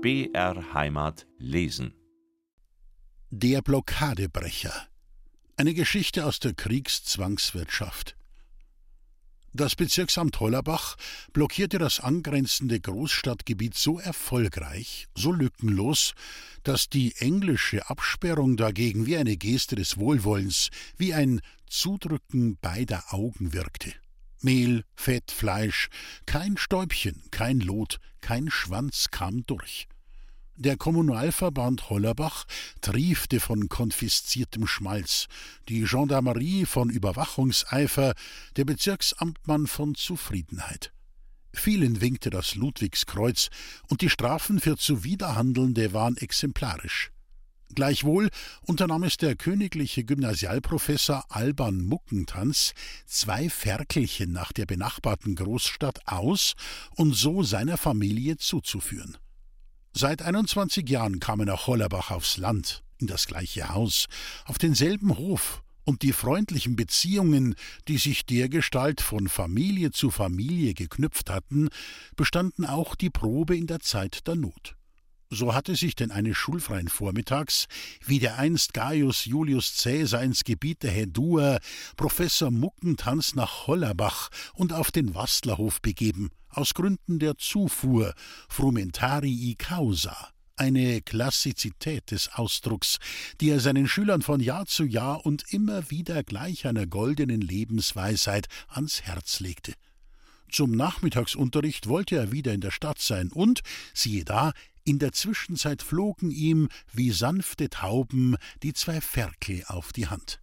BR Heimat lesen. Der Blockadebrecher. Eine Geschichte aus der Kriegszwangswirtschaft. Das Bezirksamt Hollerbach blockierte das angrenzende Großstadtgebiet so erfolgreich, so lückenlos, dass die englische Absperrung dagegen wie eine Geste des Wohlwollens, wie ein Zudrücken beider Augen wirkte. Mehl, Fett, Fleisch, kein Stäubchen, kein Lot, kein Schwanz kam durch. Der Kommunalverband Hollerbach triefte von konfisziertem Schmalz, die Gendarmerie von Überwachungseifer, der Bezirksamtmann von Zufriedenheit. Vielen winkte das Ludwigskreuz, und die Strafen für Zuwiderhandelnde waren exemplarisch. Gleichwohl unternahm es der königliche Gymnasialprofessor Alban Muckentanz, zwei Ferkelchen nach der benachbarten Großstadt aus und so seiner Familie zuzuführen. Seit 21 Jahren kam er nach Hollerbach aufs Land, in das gleiche Haus, auf denselben Hof, und die freundlichen Beziehungen, die sich dergestalt von Familie zu Familie geknüpft hatten, bestanden auch die Probe in der Zeit der Not. So hatte sich denn eines schulfreien Vormittags, wie der einst Gaius Julius Caesar ins Gebiet der Hedua, Professor Muckentanz nach Hollerbach und auf den Wastlerhof begeben, aus Gründen der Zufuhr, frumentarii causa, eine Klassizität des Ausdrucks, die er seinen Schülern von Jahr zu Jahr und immer wieder gleich einer goldenen Lebensweisheit ans Herz legte. Zum Nachmittagsunterricht wollte er wieder in der Stadt sein und, siehe da, in der Zwischenzeit flogen ihm wie sanfte Tauben die zwei Ferkel auf die Hand.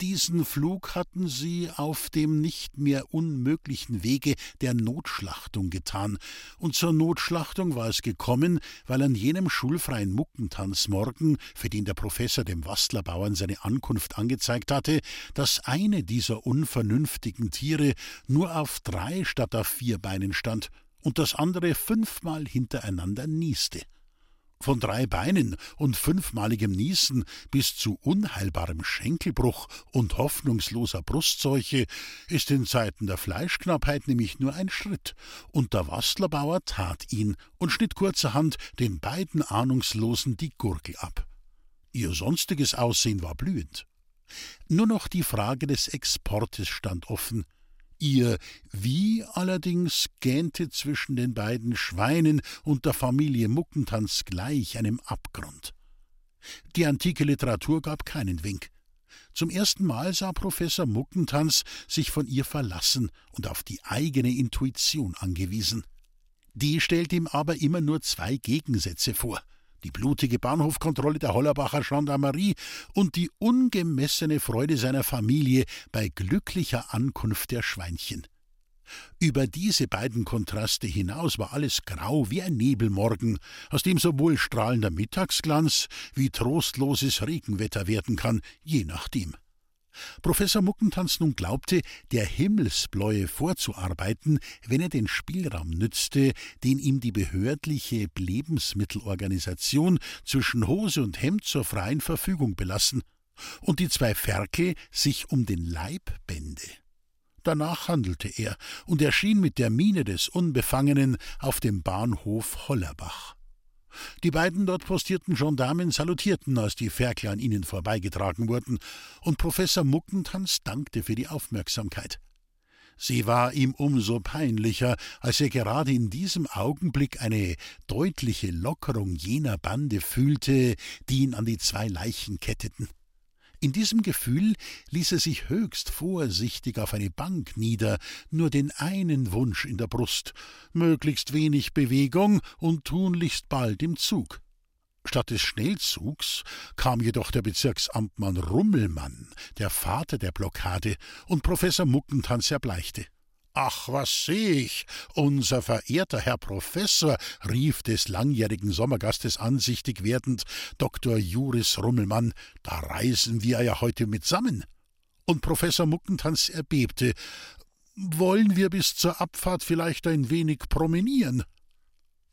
Diesen Flug hatten sie auf dem nicht mehr unmöglichen Wege der Notschlachtung getan, und zur Notschlachtung war es gekommen, weil an jenem schulfreien Muckentanzmorgen, für den der Professor dem Wastlerbauern seine Ankunft angezeigt hatte, das eine dieser unvernünftigen Tiere nur auf drei statt auf vier Beinen stand und das andere fünfmal hintereinander nieste. Von drei Beinen und fünfmaligem Niesen bis zu unheilbarem Schenkelbruch und hoffnungsloser Brustseuche ist in Zeiten der Fleischknappheit nämlich nur ein Schritt, und der Wastlerbauer tat ihn und schnitt kurzerhand den beiden Ahnungslosen die Gurgel ab. Ihr sonstiges Aussehen war blühend. Nur noch die Frage des Exportes stand offen. Ihr Wie allerdings gähnte zwischen den beiden Schweinen und der Familie Muckentanz gleich einem Abgrund. Die antike Literatur gab keinen Wink. Zum ersten Mal sah Professor Muckentanz sich von ihr verlassen und auf die eigene Intuition angewiesen. Die stellt ihm aber immer nur zwei Gegensätze vor – die blutige Bahnhofkontrolle der Hollerbacher Gendarmerie und die ungemessene Freude seiner Familie bei glücklicher Ankunft der Schweinchen. Über diese beiden Kontraste hinaus war alles grau wie ein Nebelmorgen, aus dem sowohl strahlender Mittagsglanz wie trostloses Regenwetter werden kann, je nachdem. Professor Muckentanz nun glaubte, der Himmelsbläue vorzuarbeiten, wenn er den Spielraum nützte, den ihm die behördliche Lebensmittelorganisation zwischen Hose und Hemd zur freien Verfügung belassen, und die zwei Ferkel sich um den Leib bände. Danach handelte er und erschien mit der Miene des Unbefangenen auf dem Bahnhof Hollerbach. Die beiden dort postierten Gendarmen salutierten, als die Ferkel an ihnen vorbeigetragen wurden, und Professor Muckentanz dankte für die Aufmerksamkeit. Sie war ihm umso peinlicher, als er gerade in diesem Augenblick eine deutliche Lockerung jener Bande fühlte, die ihn an die zwei Leichen ketteten. In diesem Gefühl ließ er sich höchst vorsichtig auf eine Bank nieder, nur den einen Wunsch in der Brust, möglichst wenig Bewegung und tunlichst bald im Zug. Statt des Schnellzugs kam jedoch der Bezirksamtmann Rummelmann, der Vater der Blockade, und Professor Muckentanz erbleichte. Ach, was seh ich! Unser verehrter Herr Professor, rief des langjährigen Sommergastes ansichtig werdend Dr. Juris Rummelmann, da reisen wir ja heute mitsammen. Und Professor Muckentanz erbebte. Wollen wir bis zur Abfahrt vielleicht ein wenig promenieren?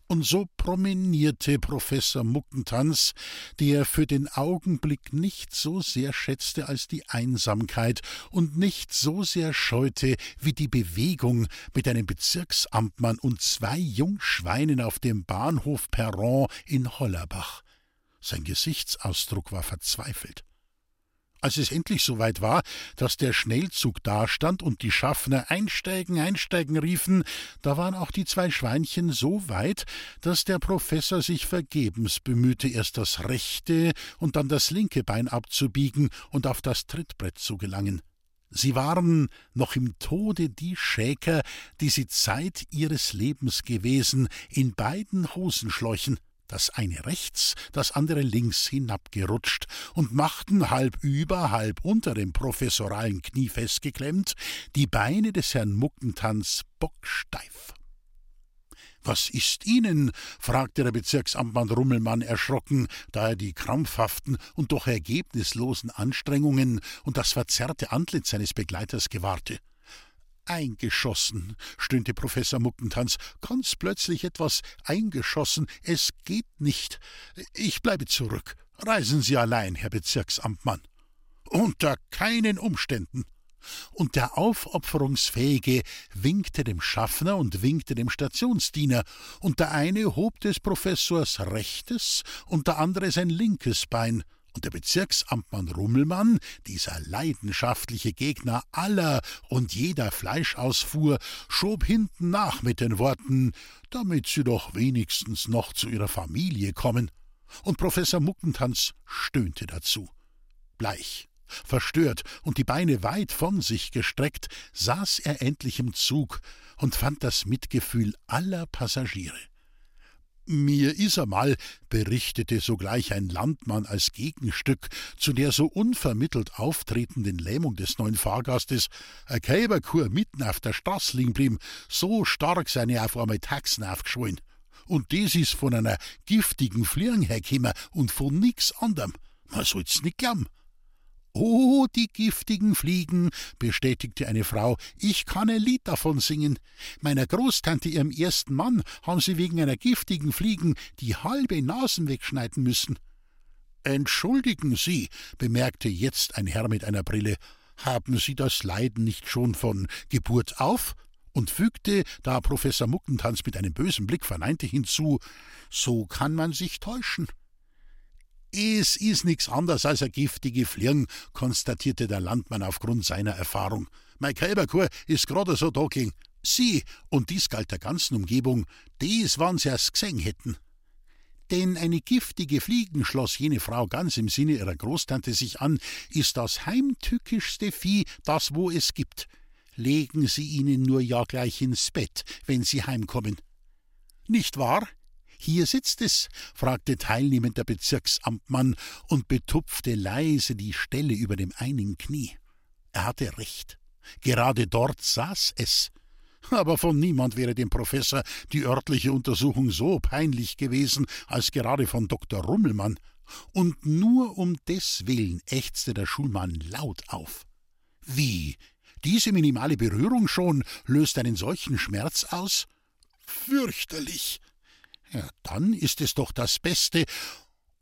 Und so promenierte Professor Muckentanz, der für den Augenblick nicht so sehr schätzte als die Einsamkeit und nicht so sehr scheute wie die Bewegung mit einem Bezirksamtmann und zwei Jungschweinen auf dem Bahnhof Perron in Hollerbach. Sein Gesichtsausdruck war verzweifelt. Als es endlich soweit war, dass der Schnellzug dastand und die Schaffner einsteigen, einsteigen riefen, da waren auch die zwei Schweinchen so weit, dass der Professor sich vergebens bemühte, erst das rechte und dann das linke Bein abzubiegen und auf das Trittbrett zu gelangen. Sie waren noch im Tode die Schäker, die sie Zeit ihres Lebens gewesen, in beiden Hosenschläuchen das eine rechts, das andere links hinabgerutscht und machten halb über, halb unter dem professoralen Knie festgeklemmt die Beine des Herrn Muckentanz bocksteif. Was ist Ihnen? fragte der Bezirksamtmann Rummelmann erschrocken, da er die krampfhaften und doch ergebnislosen Anstrengungen und das verzerrte Antlitz seines Begleiters gewahrte. Eingeschossen, stöhnte Professor Muckentanz, ganz plötzlich etwas eingeschossen. Es geht nicht. Ich bleibe zurück. Reisen Sie allein, Herr Bezirksamtmann. Unter keinen Umständen. Und der Aufopferungsfähige winkte dem Schaffner und winkte dem Stationsdiener, und der eine hob des Professors rechtes und der andere sein linkes Bein, und der Bezirksamtmann Rummelmann, dieser leidenschaftliche Gegner aller und jeder Fleischausfuhr, schob hinten nach mit den Worten, damit sie doch wenigstens noch zu ihrer Familie kommen. Und Professor Muckentanz stöhnte dazu. Bleich, verstört und die Beine weit von sich gestreckt, saß er endlich im Zug und fand das Mitgefühl aller Passagiere. Mir is einmal, berichtete sogleich ein Landmann als Gegenstück zu der so unvermittelt auftretenden Lähmung des neuen Fahrgastes, ein Kälberkur mitten auf der Straße liegen blieben, so stark seine auf einmal Taxen aufgeschwollen. Und das is von einer giftigen Fliegen hergekommen und von nix anderem. Man soll's nicht glauben. Oh, die giftigen Fliegen, bestätigte eine Frau, ich kann ein Lied davon singen. Meiner Großtante, ihrem ersten Mann, haben sie wegen einer giftigen Fliegen die halbe Nasen wegschneiden müssen. Entschuldigen Sie, bemerkte jetzt ein Herr mit einer Brille, haben Sie das Leiden nicht schon von Geburt auf? und fügte, da Professor Muckentanz mit einem bösen Blick verneinte, hinzu, so kann man sich täuschen. Es ist nichts anderes als eine giftige Fliegen, konstatierte der Landmann aufgrund seiner Erfahrung. Mein Kälberkur ist gerade so da ging. Sie, und dies galt der ganzen Umgebung, dies wann sie erst gesehen hätten. Denn eine giftige Fliegen, schloss jene Frau ganz im Sinne ihrer Großtante sich an, ist das heimtückischste Vieh, das wo es gibt. Legen Sie ihnen nur ja gleich ins Bett, wenn sie heimkommen. Nicht wahr? Hier sitzt es, fragte teilnehmend der Bezirksamtmann und betupfte leise die Stelle über dem einen Knie. Er hatte recht. Gerade dort saß es. Aber von niemand wäre dem Professor die örtliche Untersuchung so peinlich gewesen als gerade von Dr. Rummelmann. Und nur um deswillen ächzte der Schulmann laut auf. Wie? Diese minimale Berührung schon löst einen solchen Schmerz aus? Fürchterlich, ja, dann ist es doch das Beste.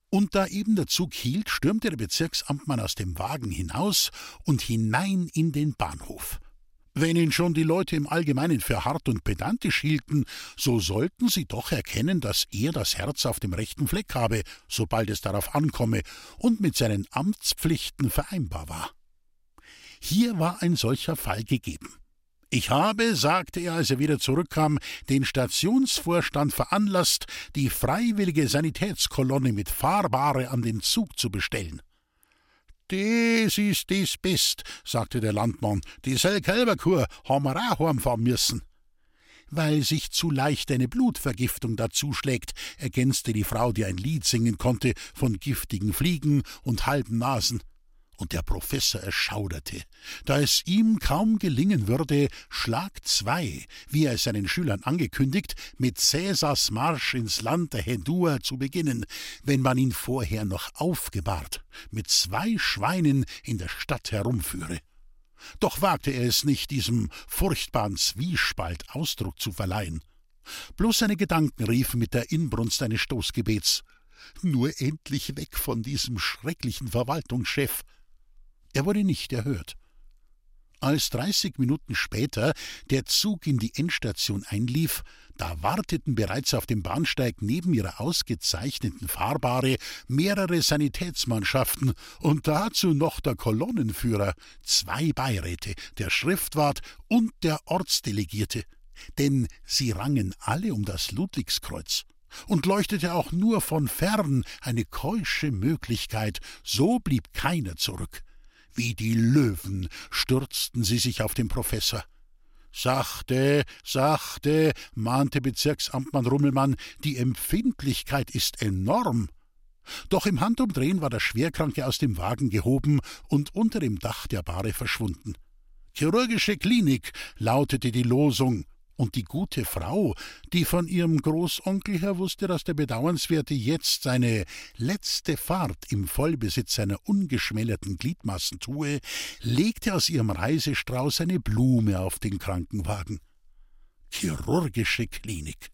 Und da eben der Zug hielt, stürmte der Bezirksamtmann aus dem Wagen hinaus und hinein in den Bahnhof. Wenn ihn schon die Leute im Allgemeinen für hart und pedantisch hielten, so sollten sie doch erkennen, dass er das Herz auf dem rechten Fleck habe, sobald es darauf ankomme und mit seinen Amtspflichten vereinbar war. Hier war ein solcher Fall gegeben. Ich habe, sagte er, als er wieder zurückkam, den Stationsvorstand veranlasst, die freiwillige Sanitätskolonne mit Fahrbare an den Zug zu bestellen. Das ist das Best, sagte der Landmann. Die Selkälberkur haben wir auch heimfahren müssen. Weil sich zu leicht eine Blutvergiftung dazuschlägt, ergänzte die Frau, die ein Lied singen konnte von giftigen Fliegen und halben Nasen und der Professor erschauderte, da es ihm kaum gelingen würde, Schlag zwei, wie er es seinen Schülern angekündigt, mit Cäsars Marsch ins Land der Hedua zu beginnen, wenn man ihn vorher noch aufgebahrt, mit zwei Schweinen in der Stadt herumführe. Doch wagte er es nicht, diesem furchtbaren Zwiespalt Ausdruck zu verleihen. Bloß seine Gedanken riefen mit der Inbrunst eines Stoßgebets. Nur endlich weg von diesem schrecklichen Verwaltungschef. Er wurde nicht erhört. Als dreißig Minuten später der Zug in die Endstation einlief, da warteten bereits auf dem Bahnsteig neben ihrer ausgezeichneten Fahrbare mehrere Sanitätsmannschaften und dazu noch der Kolonnenführer, zwei Beiräte, der Schriftwart und der Ortsdelegierte. Denn sie rangen alle um das Ludwigskreuz und leuchtete auch nur von fern eine keusche Möglichkeit, so blieb keiner zurück. Wie die Löwen stürzten sie sich auf den Professor. Sachte, sachte, mahnte Bezirksamtmann Rummelmann, die Empfindlichkeit ist enorm. Doch im Handumdrehen war der Schwerkranke aus dem Wagen gehoben und unter dem Dach der Bahre verschwunden. Chirurgische Klinik lautete die Losung, und die gute Frau, die von ihrem Großonkel her wusste, dass der Bedauernswerte jetzt seine letzte Fahrt im Vollbesitz seiner ungeschmälerten Gliedmaßen tue, legte aus ihrem Reisestrauß eine Blume auf den Krankenwagen. Chirurgische Klinik.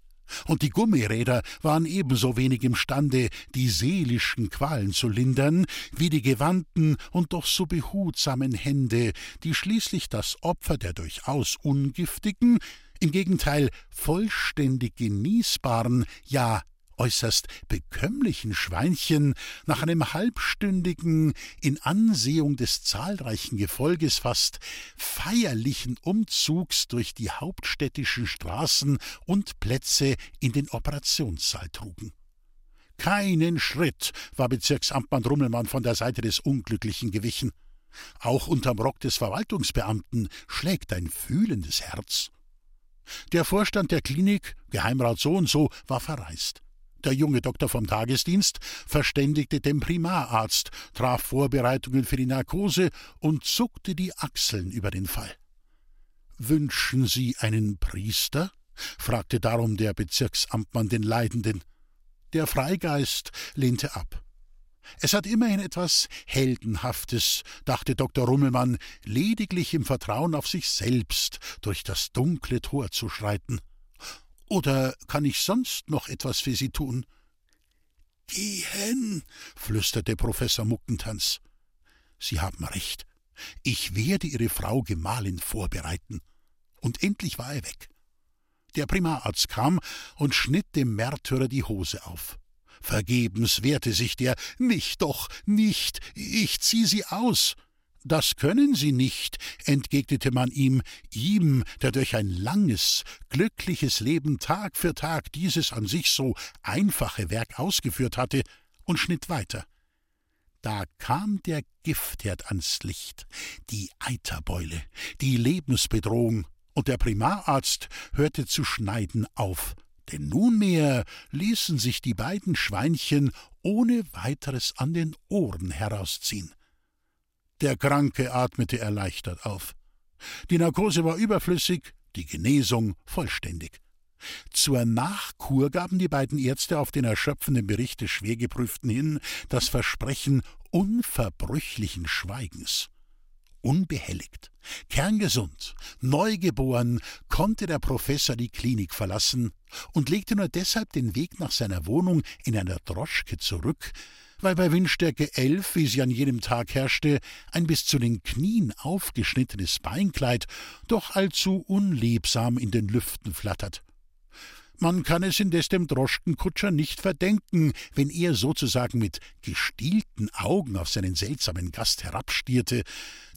Und die Gummiräder waren ebenso wenig imstande, die seelischen Qualen zu lindern, wie die gewandten und doch so behutsamen Hände, die schließlich das Opfer der durchaus ungiftigen, im Gegenteil vollständig genießbaren, ja äußerst bekömmlichen Schweinchen nach einem halbstündigen, in Ansehung des zahlreichen Gefolges fast feierlichen Umzugs durch die hauptstädtischen Straßen und Plätze in den Operationssaal trugen. Keinen Schritt war Bezirksamtmann Rummelmann von der Seite des Unglücklichen gewichen. Auch unterm Rock des Verwaltungsbeamten schlägt ein fühlendes Herz. Der Vorstand der Klinik, Geheimrat so und so, war verreist. Der junge Doktor vom Tagesdienst verständigte den Primararzt, traf Vorbereitungen für die Narkose und zuckte die Achseln über den Fall. Wünschen Sie einen Priester? fragte darum der Bezirksamtmann den Leidenden. Der Freigeist lehnte ab. Es hat immerhin etwas Heldenhaftes, dachte Dr. Rummelmann, lediglich im Vertrauen auf sich selbst durch das dunkle Tor zu schreiten. Oder kann ich sonst noch etwas für Sie tun? Gehen, flüsterte Professor Muckentanz. Sie haben recht. Ich werde Ihre Frau Gemahlin vorbereiten. Und endlich war er weg. Der Primararzt kam und schnitt dem Märtyrer die Hose auf. Vergebens wehrte sich der Nicht doch, nicht, ich zieh sie aus. Das können Sie nicht, entgegnete man ihm, ihm, der durch ein langes, glückliches Leben Tag für Tag dieses an sich so einfache Werk ausgeführt hatte, und schnitt weiter. Da kam der Giftherd ans Licht, die Eiterbeule, die Lebensbedrohung, und der Primararzt hörte zu schneiden auf denn nunmehr ließen sich die beiden Schweinchen ohne weiteres an den Ohren herausziehen. Der Kranke atmete erleichtert auf. Die Narkose war überflüssig, die Genesung vollständig. Zur Nachkur gaben die beiden Ärzte auf den erschöpfenden Bericht des Schwergeprüften hin das Versprechen unverbrüchlichen Schweigens unbehelligt, kerngesund, neugeboren, konnte der Professor die Klinik verlassen und legte nur deshalb den Weg nach seiner Wohnung in einer Droschke zurück, weil bei Windstärke elf, wie sie an jedem Tag herrschte, ein bis zu den Knien aufgeschnittenes Beinkleid doch allzu unlebsam in den Lüften flattert. Man kann es indes dem Droschkenkutscher nicht verdenken, wenn er sozusagen mit gestielten Augen auf seinen seltsamen Gast herabstierte,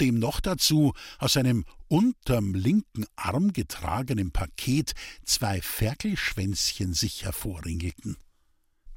dem noch dazu aus einem unterm linken Arm getragenen Paket zwei Ferkelschwänzchen sich hervorringelten.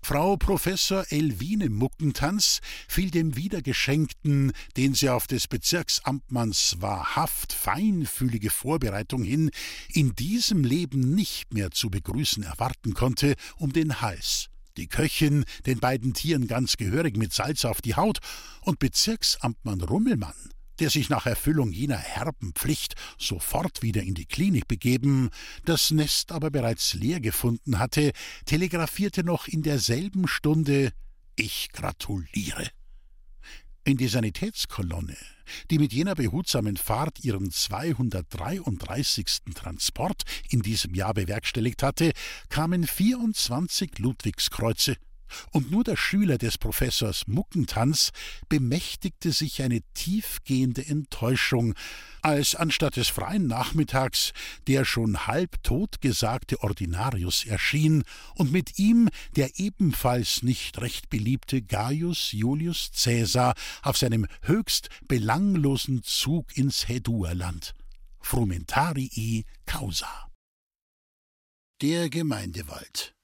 Frau Professor Elwine Muckentanz fiel dem Wiedergeschenkten, den sie auf des Bezirksamtmanns wahrhaft feinfühlige Vorbereitung hin in diesem Leben nicht mehr zu begrüßen erwarten konnte, um den Hals. Die Köchin den beiden Tieren ganz gehörig mit Salz auf die Haut und Bezirksamtmann Rummelmann der sich nach Erfüllung jener herben Pflicht sofort wieder in die Klinik begeben, das Nest aber bereits leer gefunden hatte, telegrafierte noch in derselben Stunde Ich gratuliere. In die Sanitätskolonne, die mit jener behutsamen Fahrt ihren 233. Transport in diesem Jahr bewerkstelligt hatte, kamen 24 Ludwigskreuze, und nur der Schüler des Professors Muckentanz bemächtigte sich eine tiefgehende Enttäuschung, als anstatt des freien Nachmittags der schon halb totgesagte Ordinarius erschien und mit ihm der ebenfalls nicht recht beliebte Gaius Julius Caesar auf seinem höchst belanglosen Zug ins Häduerland. Frumentarii causa. Der Gemeindewald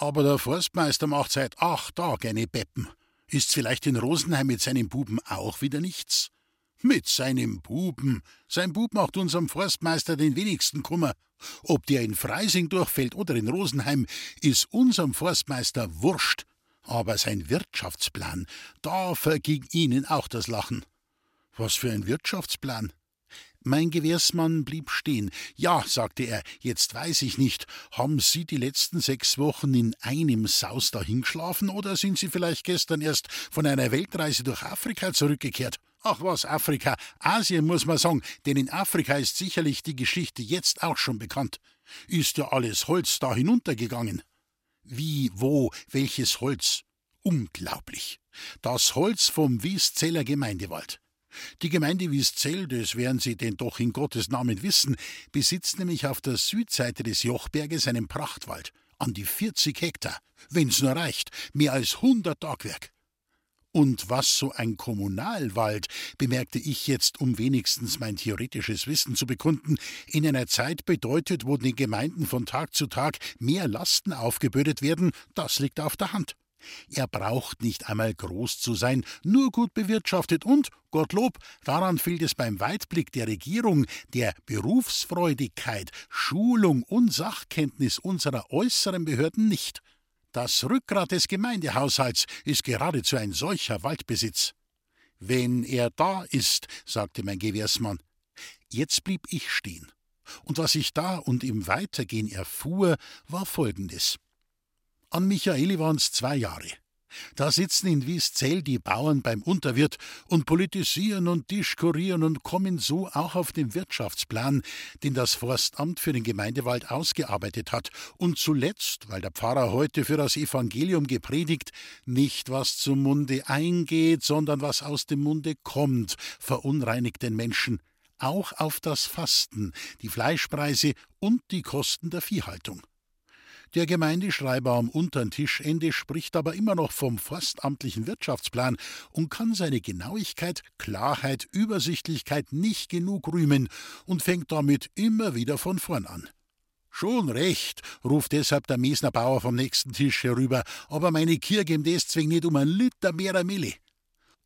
aber der Forstmeister macht seit acht Tagen eine Beppen. Ist's vielleicht in Rosenheim mit seinem Buben auch wieder nichts? Mit seinem Buben. Sein Bub macht unserem Forstmeister den wenigsten Kummer. Ob der in Freising durchfällt oder in Rosenheim, ist unserem Forstmeister wurscht. Aber sein Wirtschaftsplan, da verging ihnen auch das Lachen. Was für ein Wirtschaftsplan? Mein Gewährsmann blieb stehen. Ja, sagte er, jetzt weiß ich nicht. Haben Sie die letzten sechs Wochen in einem Saus dahingeschlafen oder sind Sie vielleicht gestern erst von einer Weltreise durch Afrika zurückgekehrt? Ach was, Afrika, Asien muss man sagen, denn in Afrika ist sicherlich die Geschichte jetzt auch schon bekannt. Ist ja alles Holz da hinuntergegangen. Wie, wo, welches Holz? Unglaublich. Das Holz vom Wieszeller Gemeindewald. Die Gemeinde Wieszell, das werden Sie denn doch in Gottes Namen wissen, besitzt nämlich auf der Südseite des Jochberges einen Prachtwald, an die 40 Hektar, wenn's nur reicht, mehr als 100 Tagwerk. Und was so ein Kommunalwald, bemerkte ich jetzt, um wenigstens mein theoretisches Wissen zu bekunden, in einer Zeit bedeutet, wo den Gemeinden von Tag zu Tag mehr Lasten aufgebürdet werden, das liegt auf der Hand. Er braucht nicht einmal groß zu sein, nur gut bewirtschaftet und, Gottlob, daran fehlt es beim Weitblick der Regierung, der Berufsfreudigkeit, Schulung und Sachkenntnis unserer äußeren Behörden nicht. Das Rückgrat des Gemeindehaushalts ist geradezu ein solcher Waldbesitz. Wenn er da ist, sagte mein Gewährsmann. Jetzt blieb ich stehen. Und was ich da und im Weitergehen erfuhr, war folgendes. An Michaeli waren's zwei Jahre. Da sitzen in Wieszell die Bauern beim Unterwirt und politisieren und diskurieren und kommen so auch auf den Wirtschaftsplan, den das Forstamt für den Gemeindewald ausgearbeitet hat. Und zuletzt, weil der Pfarrer heute für das Evangelium gepredigt, nicht was zum Munde eingeht, sondern was aus dem Munde kommt, verunreinigt den Menschen. Auch auf das Fasten, die Fleischpreise und die Kosten der Viehhaltung. Der Gemeindeschreiber am unteren Tischende spricht aber immer noch vom forstamtlichen Wirtschaftsplan und kann seine Genauigkeit, Klarheit, Übersichtlichkeit nicht genug rühmen und fängt damit immer wieder von vorn an. Schon recht, ruft deshalb der Mesner Bauer vom nächsten Tisch herüber, aber meine Kirche geben zwing nicht um ein Liter mehrer Milli.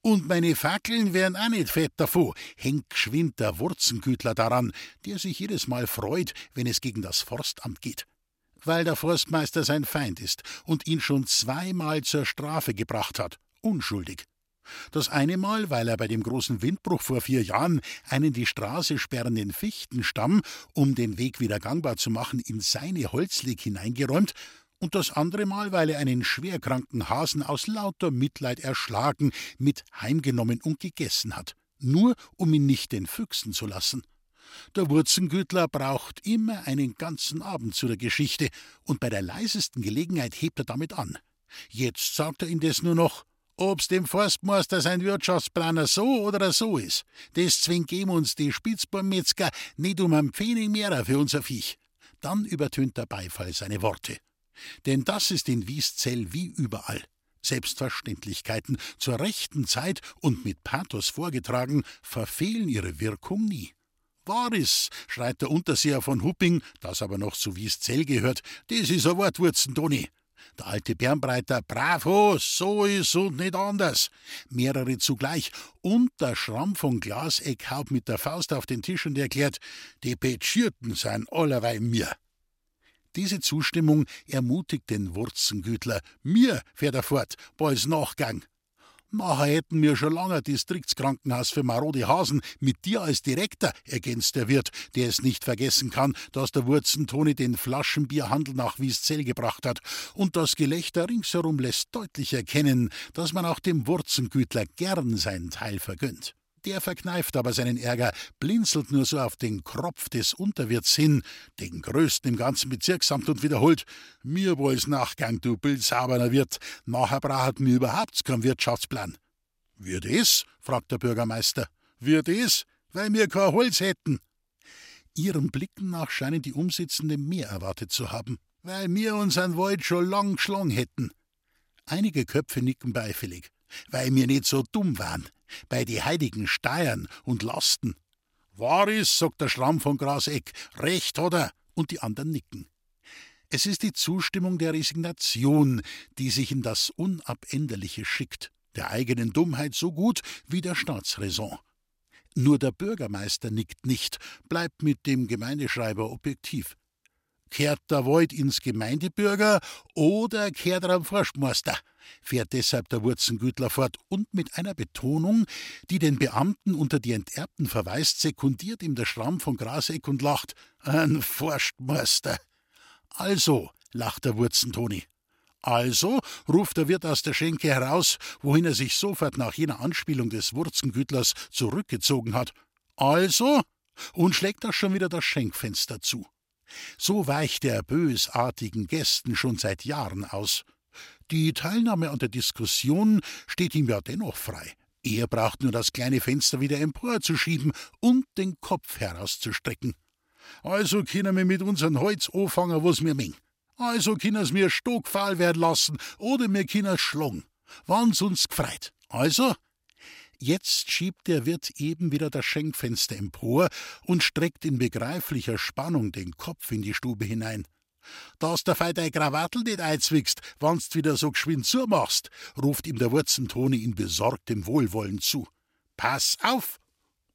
Und meine Fackeln wären auch nicht fett davon, hängt geschwind der Wurzengütler daran, der sich jedes Mal freut, wenn es gegen das Forstamt geht weil der Forstmeister sein Feind ist und ihn schon zweimal zur Strafe gebracht hat, unschuldig. Das eine Mal, weil er bei dem großen Windbruch vor vier Jahren einen die Straße sperrenden Fichtenstamm, um den Weg wieder gangbar zu machen, in seine Holzleg hineingeräumt, und das andere Mal, weil er einen schwerkranken Hasen aus lauter Mitleid erschlagen, mit heimgenommen und gegessen hat, nur um ihn nicht den Füchsen zu lassen. Der Wurzengütler braucht immer einen ganzen Abend zu der Geschichte, und bei der leisesten Gelegenheit hebt er damit an. Jetzt sagt er indes nur noch, ob's dem Forstmeister sein Wirtschaftsplaner so oder so ist. Zwingt geben uns die Spitzbaumetzger nicht um ein Pfennig mehr für unser Viech. Dann übertönt der Beifall seine Worte. Denn das ist in Wieszell wie überall. Selbstverständlichkeiten zur rechten Zeit und mit Pathos vorgetragen, verfehlen ihre Wirkung nie. Waris, schreit der Unterseher von Hupping, das aber noch zu Wieszell gehört, das is a Wortwurzen, Toni. Der alte Bernbreiter, bravo, so is und nicht anders. Mehrere zugleich. Und der Schramm von Glaseck haut mit der Faust auf den Tisch und erklärt, die Petschierten seien allerweil mir. Diese Zustimmung ermutigt den Wurzengütler. Mir fährt er fort, bald's Nachgang. Nachher hätten wir schon lange Distriktskrankenhaus für marode Hasen mit dir als Direktor, ergänzt der Wirt, der es nicht vergessen kann, dass der Wurzentoni den Flaschenbierhandel nach Wieszell gebracht hat. Und das Gelächter ringsherum lässt deutlich erkennen, dass man auch dem Wurzengütler gern seinen Teil vergönnt. Der verkneift aber seinen Ärger, blinzelt nur so auf den Kropf des Unterwirts hin, den größten im ganzen Bezirksamt, und wiederholt: Mir woll's Nachgang, du bildsauberner Wirt. Nachher braucht mir überhaupt keinen Wirtschaftsplan. Wird es? fragt der Bürgermeister. Wird es? Weil mir kein Holz hätten. Ihren Blicken nach scheinen die Umsitzenden mehr erwartet zu haben. Weil mir unseren Wald schon lang geschlagen hätten. Einige Köpfe nicken beifällig. Weil mir nicht so dumm waren bei die heiligen Steuern und Lasten. Wahr ist, sagt der Schramm von Graseck, recht hat er, und die anderen nicken. Es ist die Zustimmung der Resignation, die sich in das Unabänderliche schickt, der eigenen Dummheit so gut wie der Staatsräson. Nur der Bürgermeister nickt nicht, bleibt mit dem Gemeindeschreiber objektiv. Kehrt der Wald ins Gemeindebürger oder kehrt er am Forstmeister? fährt deshalb der Wurzengütler fort und mit einer Betonung, die den Beamten unter die Enterbten verweist, sekundiert ihm der Schramm von Graseck und lacht: Ein Forstmeister. Also, lacht der Wurzentoni. Also, ruft der Wirt aus der Schenke heraus, wohin er sich sofort nach jener Anspielung des Wurzengütlers zurückgezogen hat. Also, und schlägt auch schon wieder das Schenkfenster zu. So weicht er bösartigen Gästen schon seit Jahren aus. Die Teilnahme an der Diskussion steht ihm ja dennoch frei. Er braucht nur das kleine Fenster wieder emporzuschieben und den Kopf herauszustrecken. Also können wir mit unseren Holz anfangen, was wir mengen. Also können wir stockfahl werden lassen oder wir können schlagen. Wann's uns gefreit. Also, Jetzt schiebt der Wirt eben wieder das Schenkfenster empor und streckt in begreiflicher Spannung den Kopf in die Stube hinein. Dass der Fei dein Krawattel nicht einzwickst, wannst wieder so geschwind zumachst, ruft ihm der Wurzentoni in besorgtem Wohlwollen zu. Pass auf!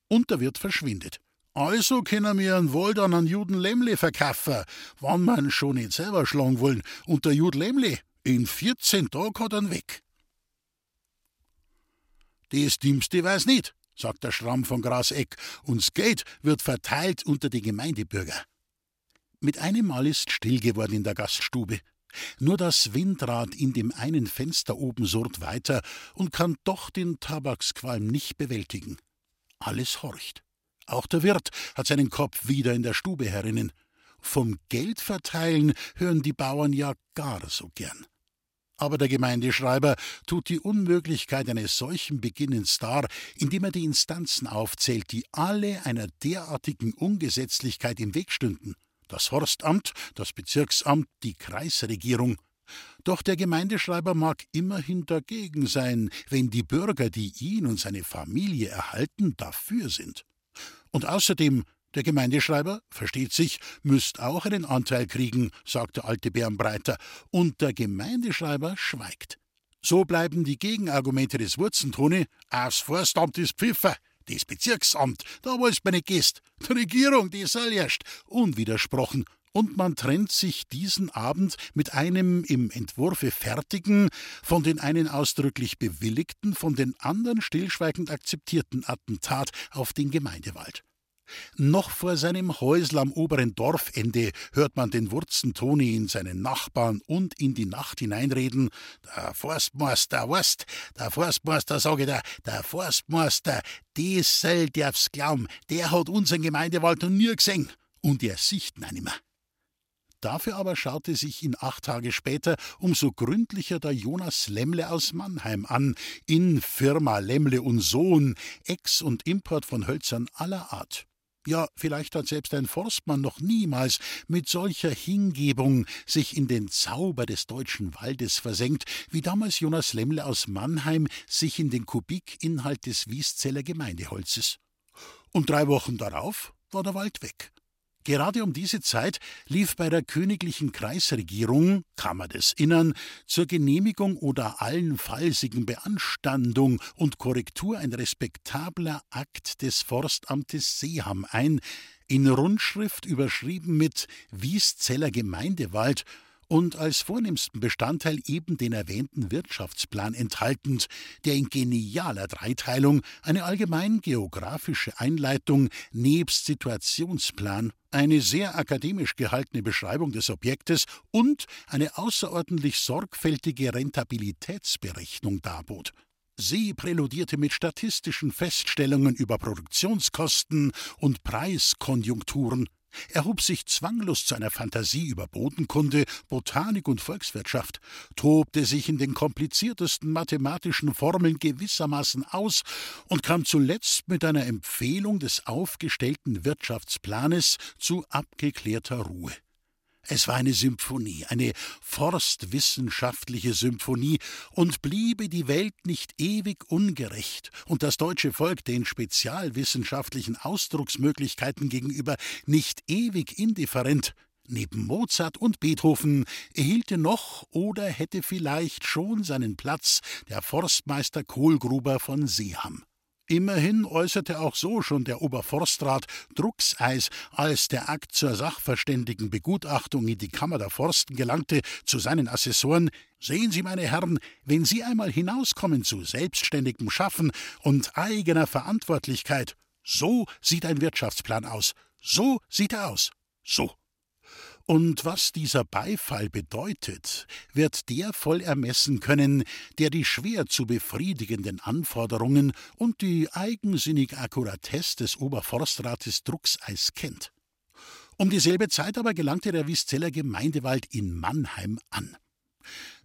Und der Wirt verschwindet. Also können wir einen Wald an Juden Lemle verkaufen, wann man schon nicht selber schlagen wollen. Und der Jud Lemle, in 14 Tagen hat er weg. Das Dümmste weiß nicht, sagt der Schramm von Graseck, und das Geld wird verteilt unter die Gemeindebürger. Mit einem Mal ist still geworden in der Gaststube. Nur das Windrad in dem einen Fenster oben surrt weiter und kann doch den Tabaksqualm nicht bewältigen. Alles horcht. Auch der Wirt hat seinen Kopf wieder in der Stube herinnen. Vom Geld verteilen hören die Bauern ja gar so gern. Aber der Gemeindeschreiber tut die Unmöglichkeit eines solchen Beginnens dar, indem er die Instanzen aufzählt, die alle einer derartigen Ungesetzlichkeit im Weg stünden. Das Forstamt, das Bezirksamt, die Kreisregierung. Doch der Gemeindeschreiber mag immerhin dagegen sein, wenn die Bürger, die ihn und seine Familie erhalten, dafür sind. Und außerdem der Gemeindeschreiber, versteht sich, müsst auch einen Anteil kriegen, sagt der alte Bärenbreiter, und der Gemeindeschreiber schweigt. So bleiben die Gegenargumente des Wurzentoni, aufs Forstamt ist Pfiffer, das Bezirksamt, da wollt's mir nicht gehst, die Regierung, die soll erst, unwidersprochen, und man trennt sich diesen Abend mit einem im Entwurfe fertigen, von den einen ausdrücklich bewilligten, von den anderen stillschweigend akzeptierten Attentat auf den Gemeindewald. Noch vor seinem Häusl am oberen Dorfende hört man den Wurzentoni in seinen Nachbarn und in die Nacht hineinreden. Der Forstmeister, weißt, der Forstmeister, sage ich da, der Forstmeister, soll darf's glauben, der hat unseren Gemeindewald noch nie gesehen. Und er sieht ihn nimmer. Dafür aber schaute sich ihn acht Tage später umso gründlicher der Jonas Lemmle aus Mannheim an, in Firma Lemmle und Sohn, Ex- und Import von Hölzern aller Art. Ja, vielleicht hat selbst ein Forstmann noch niemals mit solcher Hingebung sich in den Zauber des deutschen Waldes versenkt, wie damals Jonas Lemmle aus Mannheim sich in den Kubikinhalt des Wieszeller Gemeindeholzes. Und drei Wochen darauf war der Wald weg. Gerade um diese Zeit lief bei der königlichen Kreisregierung, Kammer des Innern, zur Genehmigung oder allenfallsigen Beanstandung und Korrektur ein respektabler Akt des Forstamtes Seeham ein, in Rundschrift überschrieben mit Wieszeller Gemeindewald und als vornehmsten Bestandteil eben den erwähnten Wirtschaftsplan enthaltend, der in genialer Dreiteilung eine allgemein geografische Einleitung nebst Situationsplan, eine sehr akademisch gehaltene Beschreibung des Objektes und eine außerordentlich sorgfältige Rentabilitätsberechnung darbot. Sie präludierte mit statistischen Feststellungen über Produktionskosten und Preiskonjunkturen, erhob sich zwanglos zu einer Fantasie über Bodenkunde, Botanik und Volkswirtschaft, tobte sich in den kompliziertesten mathematischen Formeln gewissermaßen aus und kam zuletzt mit einer Empfehlung des aufgestellten Wirtschaftsplanes zu abgeklärter Ruhe. Es war eine Symphonie, eine forstwissenschaftliche Symphonie, und bliebe die Welt nicht ewig ungerecht und das deutsche Volk den spezialwissenschaftlichen Ausdrucksmöglichkeiten gegenüber nicht ewig indifferent, neben Mozart und Beethoven erhielte noch oder hätte vielleicht schon seinen Platz der Forstmeister Kohlgruber von Seeham. Immerhin äußerte auch so schon der Oberforstrat Druckseis, als der Akt zur sachverständigen Begutachtung in die Kammer der Forsten gelangte, zu seinen Assessoren Sehen Sie, meine Herren, wenn Sie einmal hinauskommen zu selbstständigem Schaffen und eigener Verantwortlichkeit, so sieht ein Wirtschaftsplan aus, so sieht er aus, so. Und was dieser Beifall bedeutet, wird der voll ermessen können, der die schwer zu befriedigenden Anforderungen und die eigensinnige Akkuratesse des Oberforstrates Druckseis kennt. Um dieselbe Zeit aber gelangte der Wieszeller Gemeindewald in Mannheim an.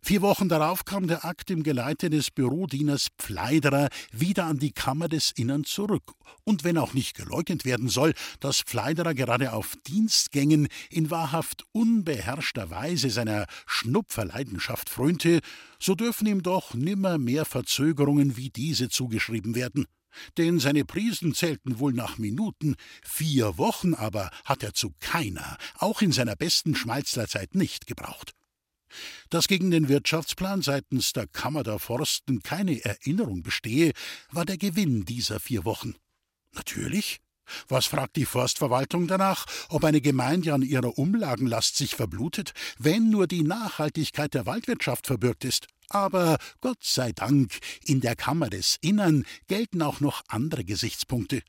Vier Wochen darauf kam der Akt im Geleite des Bürodieners Pfleiderer wieder an die Kammer des Innern zurück. Und wenn auch nicht geleugnet werden soll, dass Pfleiderer gerade auf Dienstgängen in wahrhaft unbeherrschter Weise seiner Schnupferleidenschaft frönte, so dürfen ihm doch nimmer mehr Verzögerungen wie diese zugeschrieben werden. Denn seine Prisen zählten wohl nach Minuten, vier Wochen aber hat er zu keiner, auch in seiner besten Schmalzlerzeit nicht gebraucht. Dass gegen den Wirtschaftsplan seitens der Kammer der Forsten keine Erinnerung bestehe, war der Gewinn dieser vier Wochen. Natürlich. Was fragt die Forstverwaltung danach, ob eine Gemeinde an ihrer Umlagenlast sich verblutet, wenn nur die Nachhaltigkeit der Waldwirtschaft verbürgt ist? Aber Gott sei Dank, in der Kammer des Innern gelten auch noch andere Gesichtspunkte.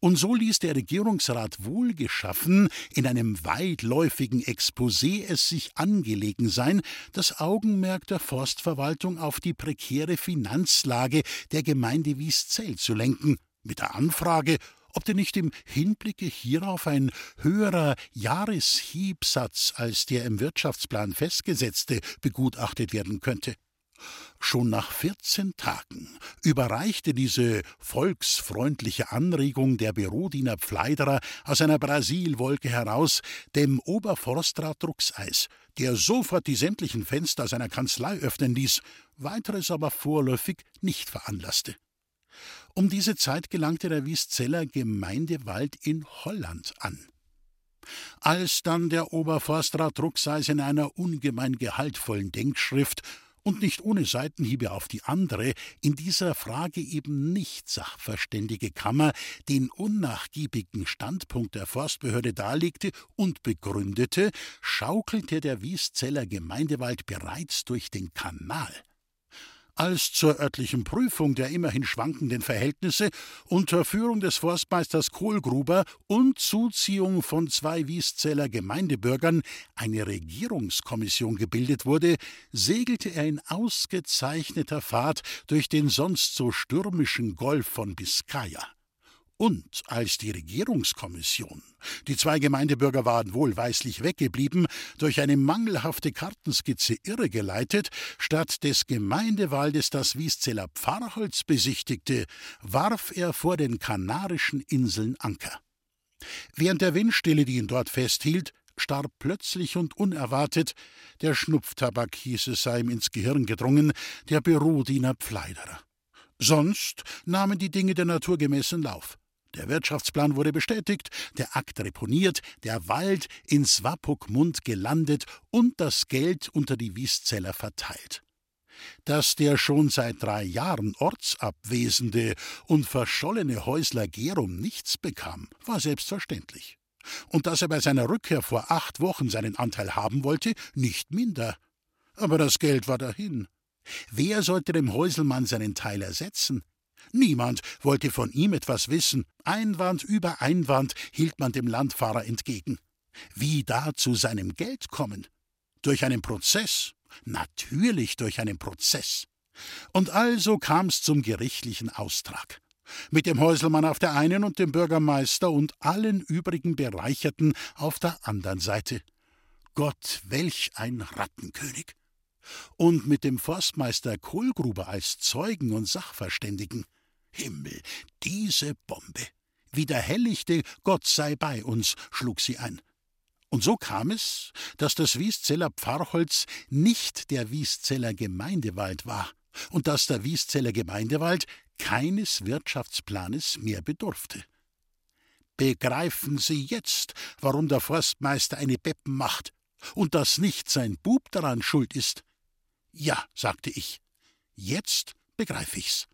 Und so ließ der Regierungsrat wohlgeschaffen in einem weitläufigen Exposé es sich angelegen sein, das Augenmerk der Forstverwaltung auf die prekäre Finanzlage der Gemeinde Wieszell zu lenken, mit der Anfrage, ob denn nicht im Hinblicke hierauf ein höherer Jahreshiebsatz als der im Wirtschaftsplan festgesetzte begutachtet werden könnte. Schon nach 14 Tagen überreichte diese volksfreundliche Anregung der Bürodiener Pfleiderer aus einer Brasilwolke heraus dem Oberforstrat Druckseis, der sofort die sämtlichen Fenster seiner Kanzlei öffnen ließ, weiteres aber vorläufig nicht veranlasste. Um diese Zeit gelangte der Wieszeller Gemeindewald in Holland an. Als dann der Oberforstrat Druckseis in einer ungemein gehaltvollen Denkschrift und nicht ohne Seitenhiebe auf die andere, in dieser Frage eben nicht sachverständige Kammer den unnachgiebigen Standpunkt der Forstbehörde darlegte und begründete, schaukelte der Wieszeller Gemeindewald bereits durch den Kanal als zur örtlichen Prüfung der immerhin schwankenden Verhältnisse unter Führung des Forstmeisters Kohlgruber und Zuziehung von zwei Wieszeller Gemeindebürgern eine Regierungskommission gebildet wurde, segelte er in ausgezeichneter Fahrt durch den sonst so stürmischen Golf von Biskaya. Und als die Regierungskommission, die zwei Gemeindebürger waren wohlweislich weggeblieben, durch eine mangelhafte Kartenskizze irregeleitet, statt des Gemeindewaldes das Wieszeller Pfarrholz besichtigte, warf er vor den Kanarischen Inseln Anker. Während der Windstille, die ihn dort festhielt, starb plötzlich und unerwartet, der Schnupftabak hieß es sei ihm ins Gehirn gedrungen, der Bürodiener Pfleiderer. Sonst nahmen die Dinge der naturgemäßen Lauf. Der Wirtschaftsplan wurde bestätigt, der Akt reponiert, der Wald in Swapokmund gelandet und das Geld unter die Wieszeller verteilt. Dass der schon seit drei Jahren ortsabwesende und verschollene Häusler Gerum nichts bekam, war selbstverständlich. und dass er bei seiner Rückkehr vor acht Wochen seinen Anteil haben wollte, nicht minder. Aber das Geld war dahin. Wer sollte dem Häuselmann seinen Teil ersetzen? Niemand wollte von ihm etwas wissen. Einwand über Einwand hielt man dem Landfahrer entgegen. Wie da zu seinem Geld kommen? Durch einen Prozess? Natürlich durch einen Prozess. Und also kam's zum gerichtlichen Austrag. Mit dem Häuselmann auf der einen und dem Bürgermeister und allen übrigen Bereicherten auf der anderen Seite. Gott, welch ein Rattenkönig! Und mit dem Forstmeister Kohlgruber als Zeugen und Sachverständigen. Himmel, diese Bombe! Wie der hellichte Gott sei bei uns, schlug sie ein. Und so kam es, dass das Wieszeller Pfarrholz nicht der Wieszeller Gemeindewald war und dass der Wieszeller Gemeindewald keines Wirtschaftsplanes mehr bedurfte. Begreifen Sie jetzt, warum der Forstmeister eine Beppen macht und dass nicht sein Bub daran schuld ist? Ja, sagte ich, jetzt begreif ich's.